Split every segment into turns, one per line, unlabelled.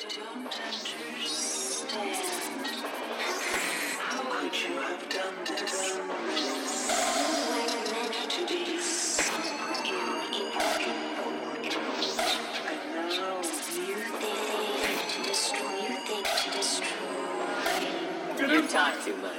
You talk too much.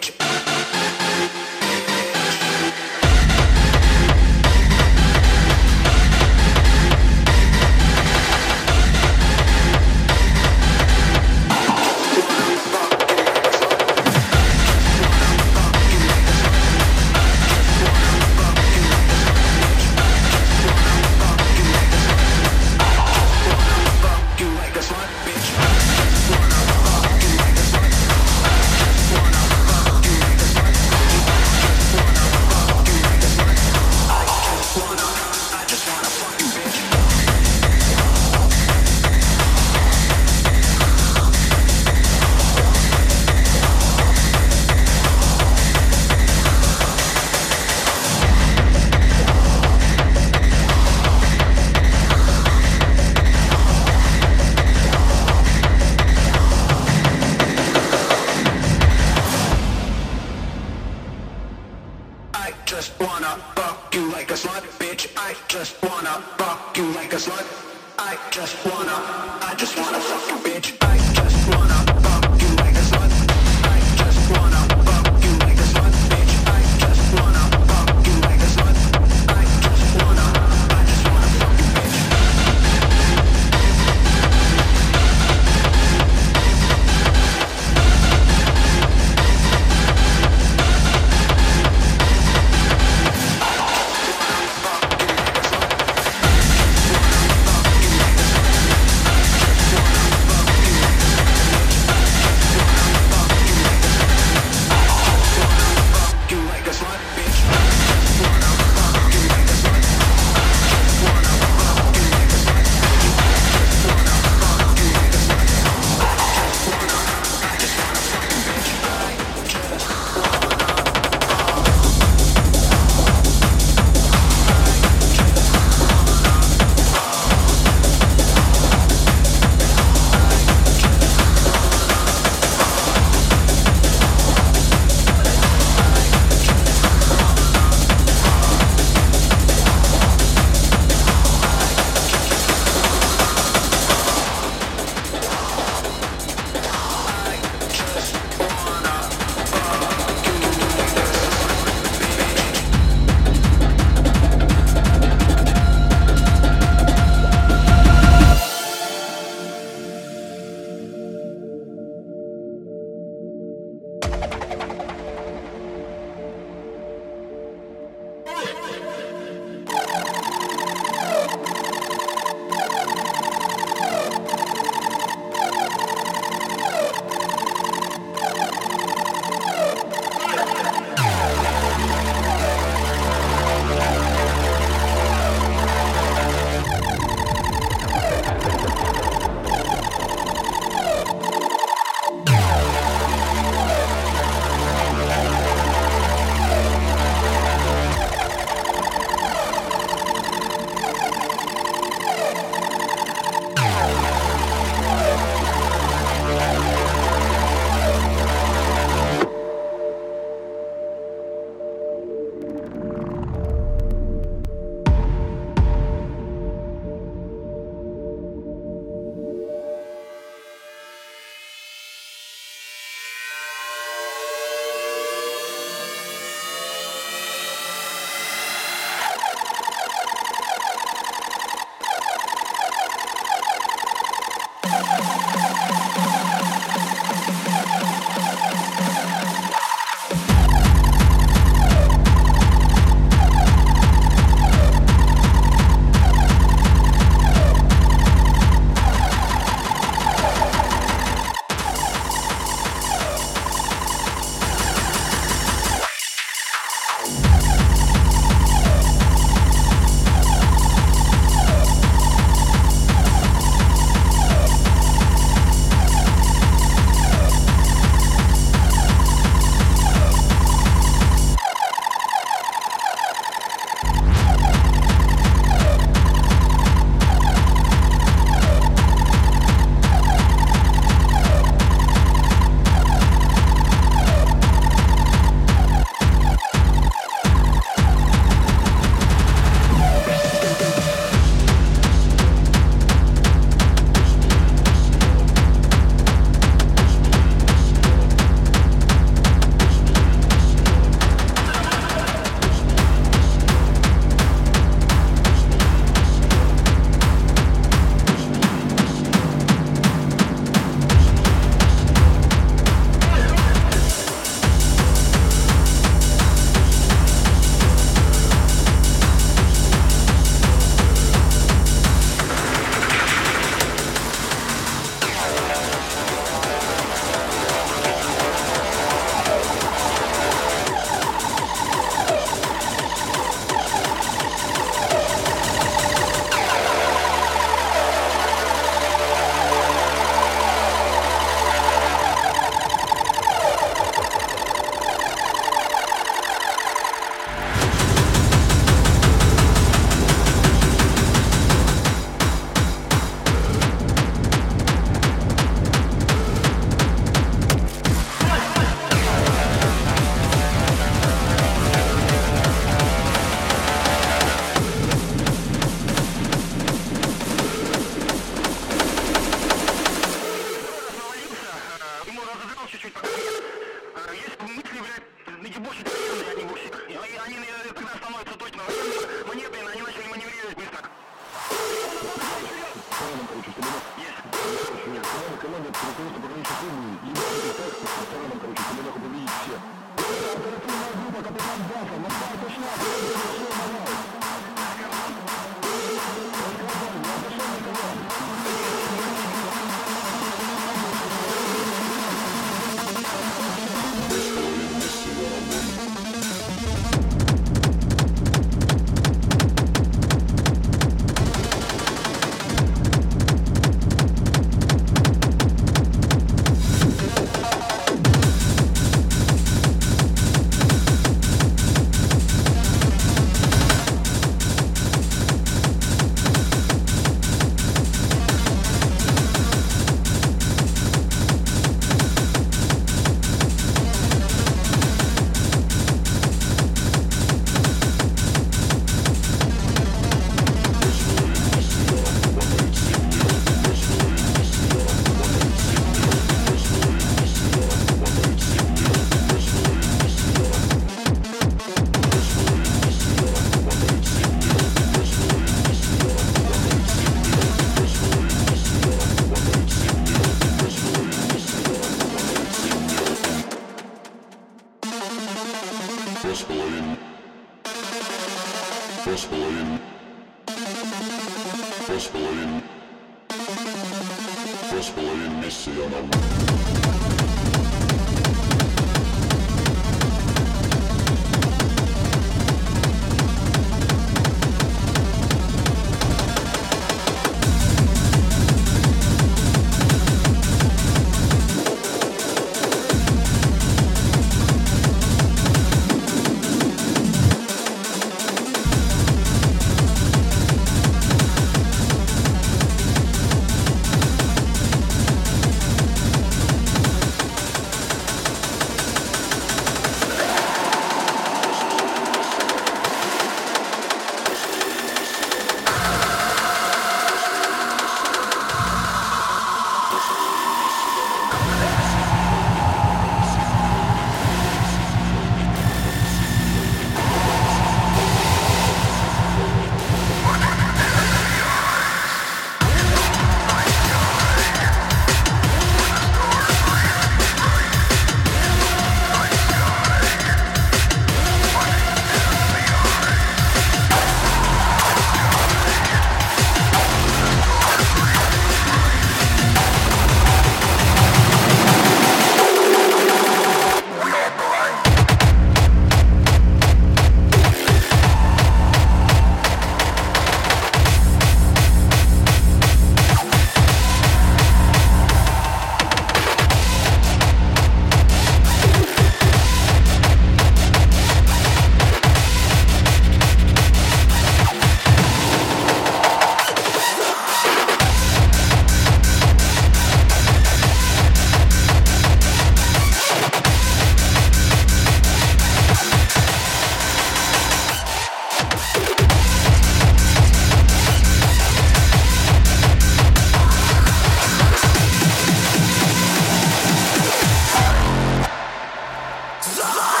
Zara!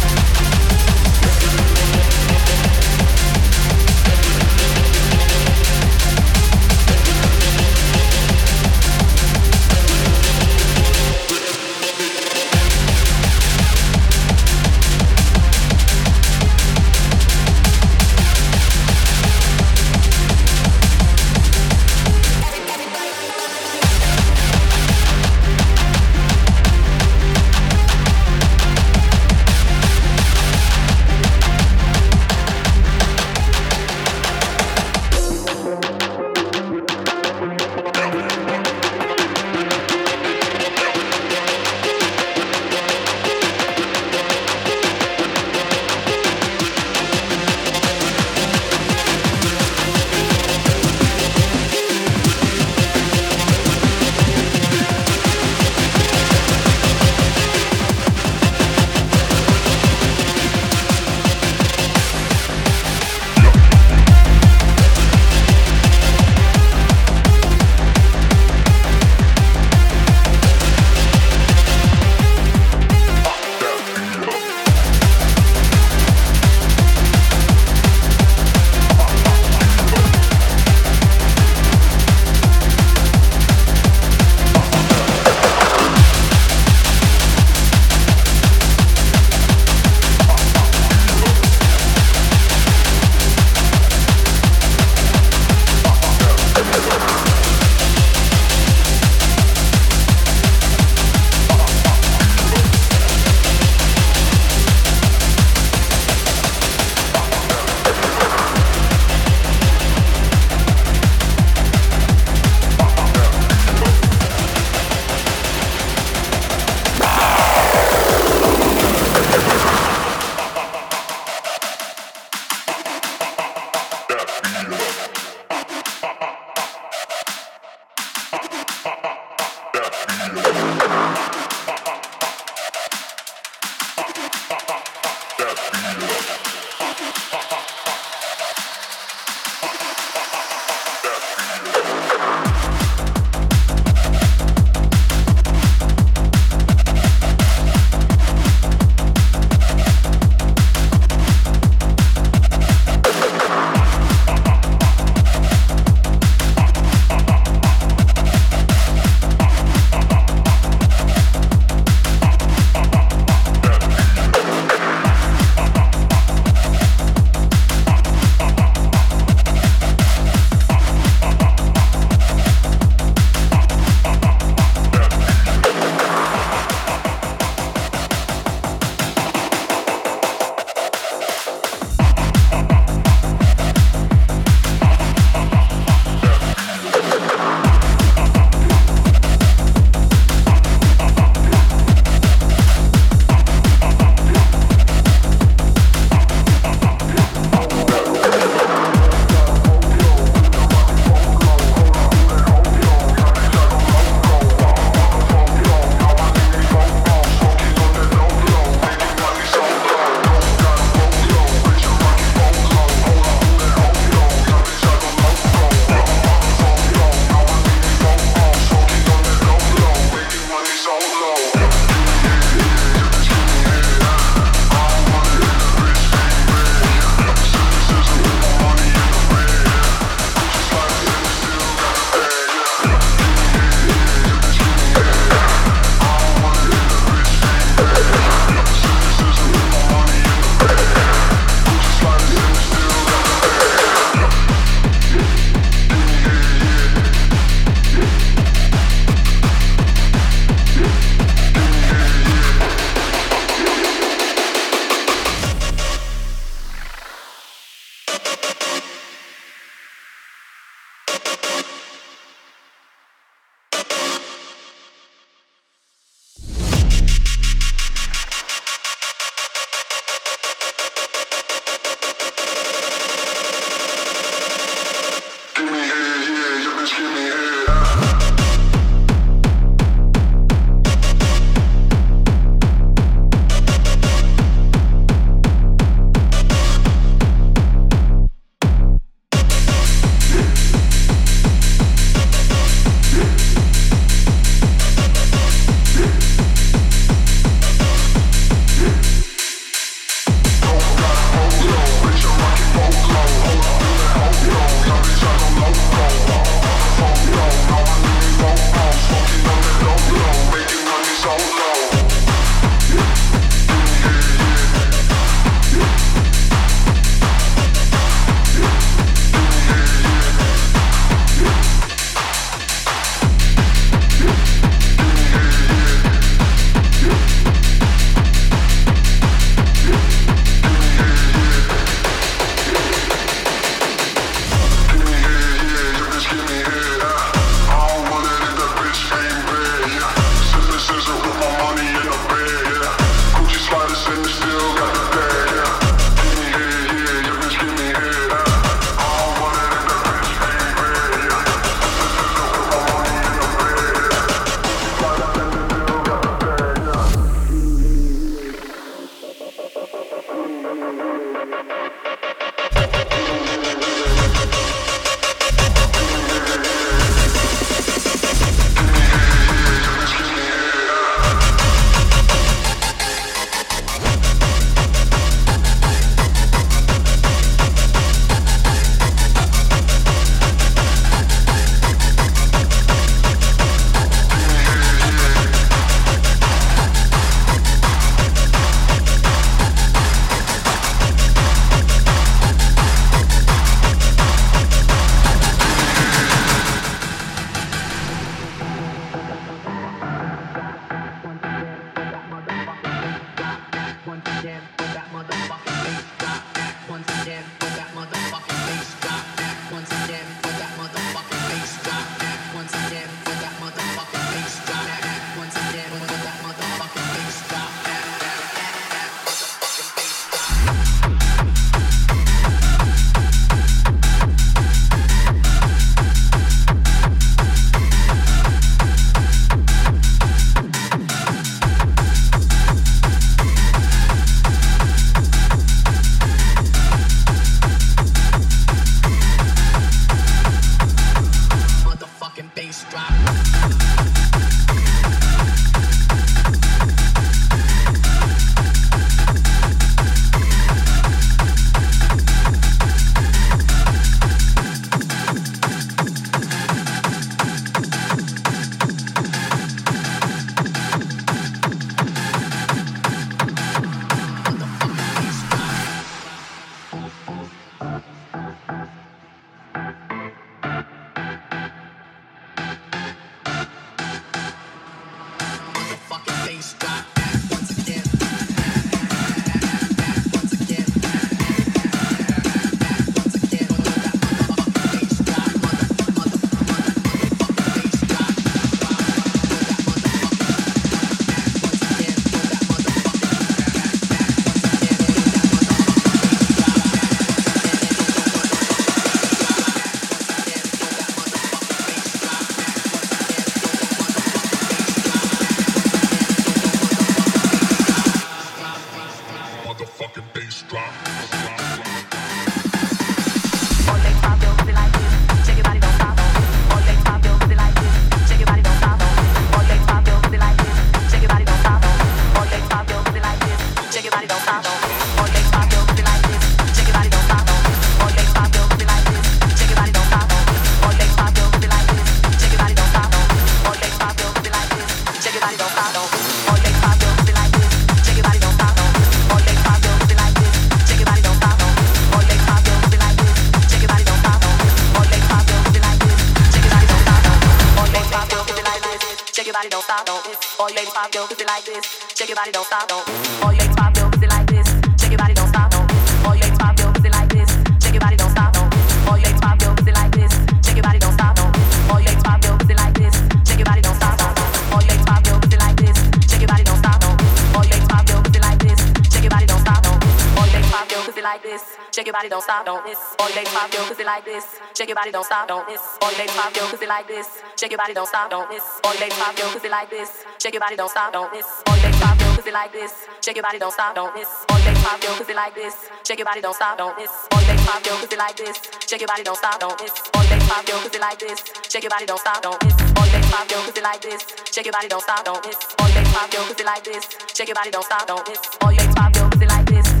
Shake your body, don't stop, don't miss. All ladies pop your pussy like this. Shake your body, don't stop, don't miss. All ladies pop your pussy like this. Shake your body, don't stop, don't miss. All ladies pop your pussy like this. Shake your body, don't stop, don't miss. All ladies pop your pussy like this. Shake your body, don't stop, don't miss. All ladies pop your pussy like this. Shake your body, don't stop, don't miss. All ladies pop your pussy like this. Shake your body, don't stop, don't miss. All ladies pop your pussy like this. Shake your body, don't stop, don't miss. All ladies pop your pussy like this. Shake your body, don't stop, don't miss. All ladies pop your pussy like this.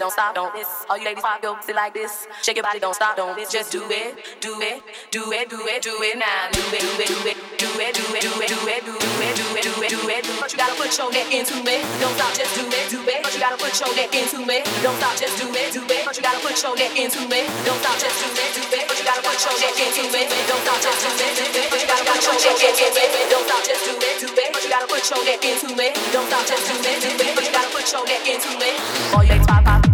don't stop, don't miss. All you ladies pop your pussy like this. Shake your body, don't stop, don't miss. Just do it, do it, do it, do it, do it now. Do it, do it, do it, do it, do it, do it, do it, do it, do it, do it, do it. But you gotta put your neck into it. Don't stop, just do it, do it. But you gotta put your neck into it. Don't stop, just do it, do it. But you gotta put your neck into it. Don't stop, just do it, do it. But you gotta put your neck into it. Don't stop, just do it, do it. But you gotta put your neck into it. Don't stop, just do it, do it. But you gotta put your neck into it. Don't stop, just do it, do it. But you gotta put your neck into it. All you ladies pop pop.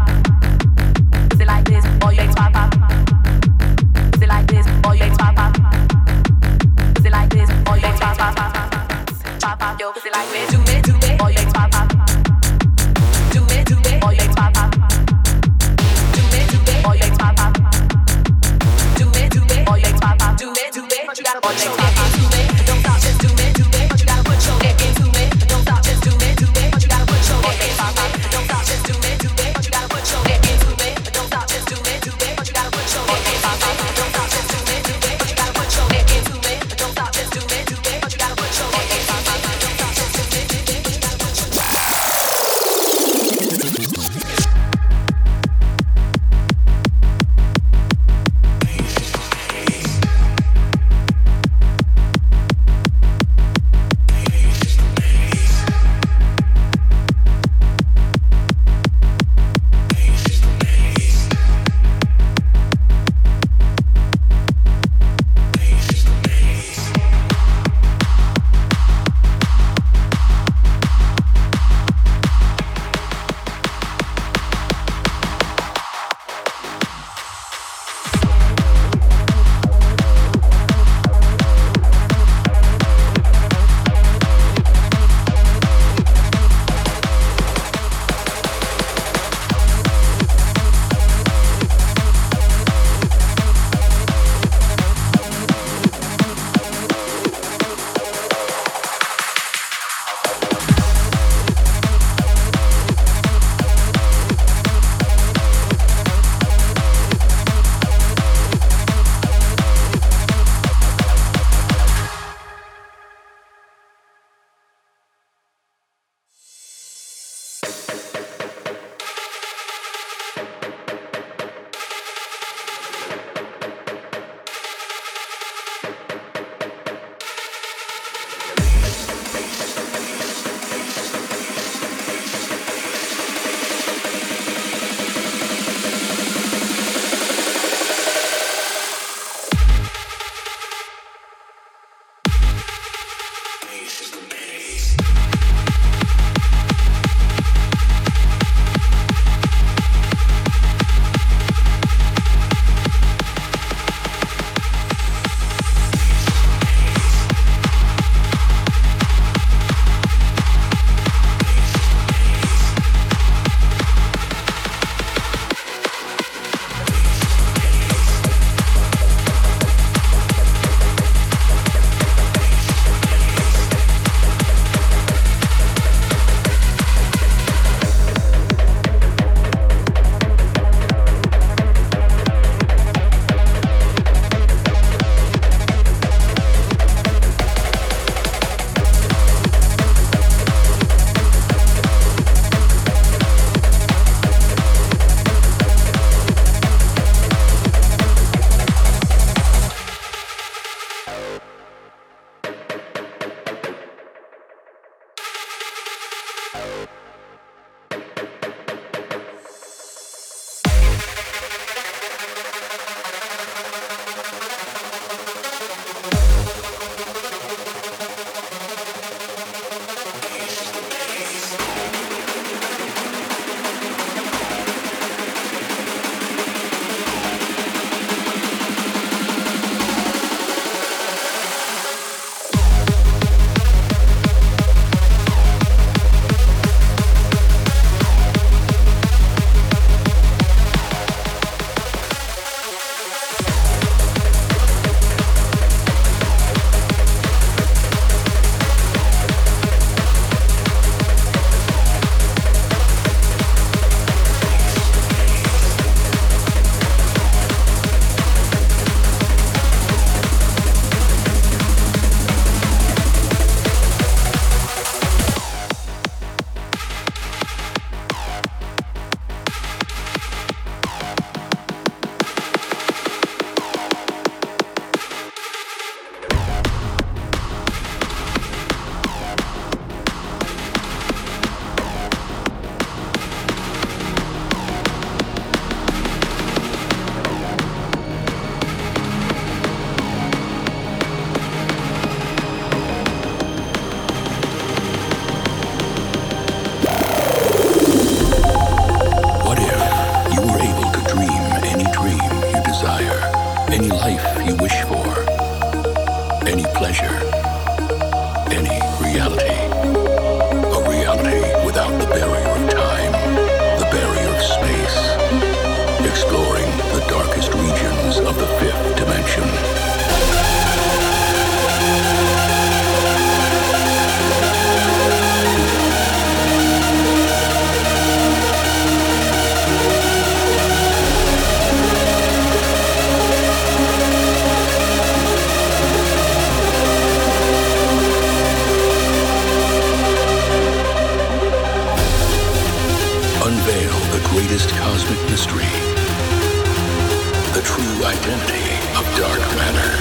true identity of dark matter.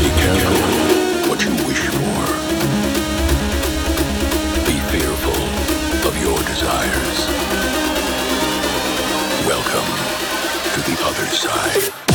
Be careful what you wish for. Be fearful of your desires. Welcome to the other side.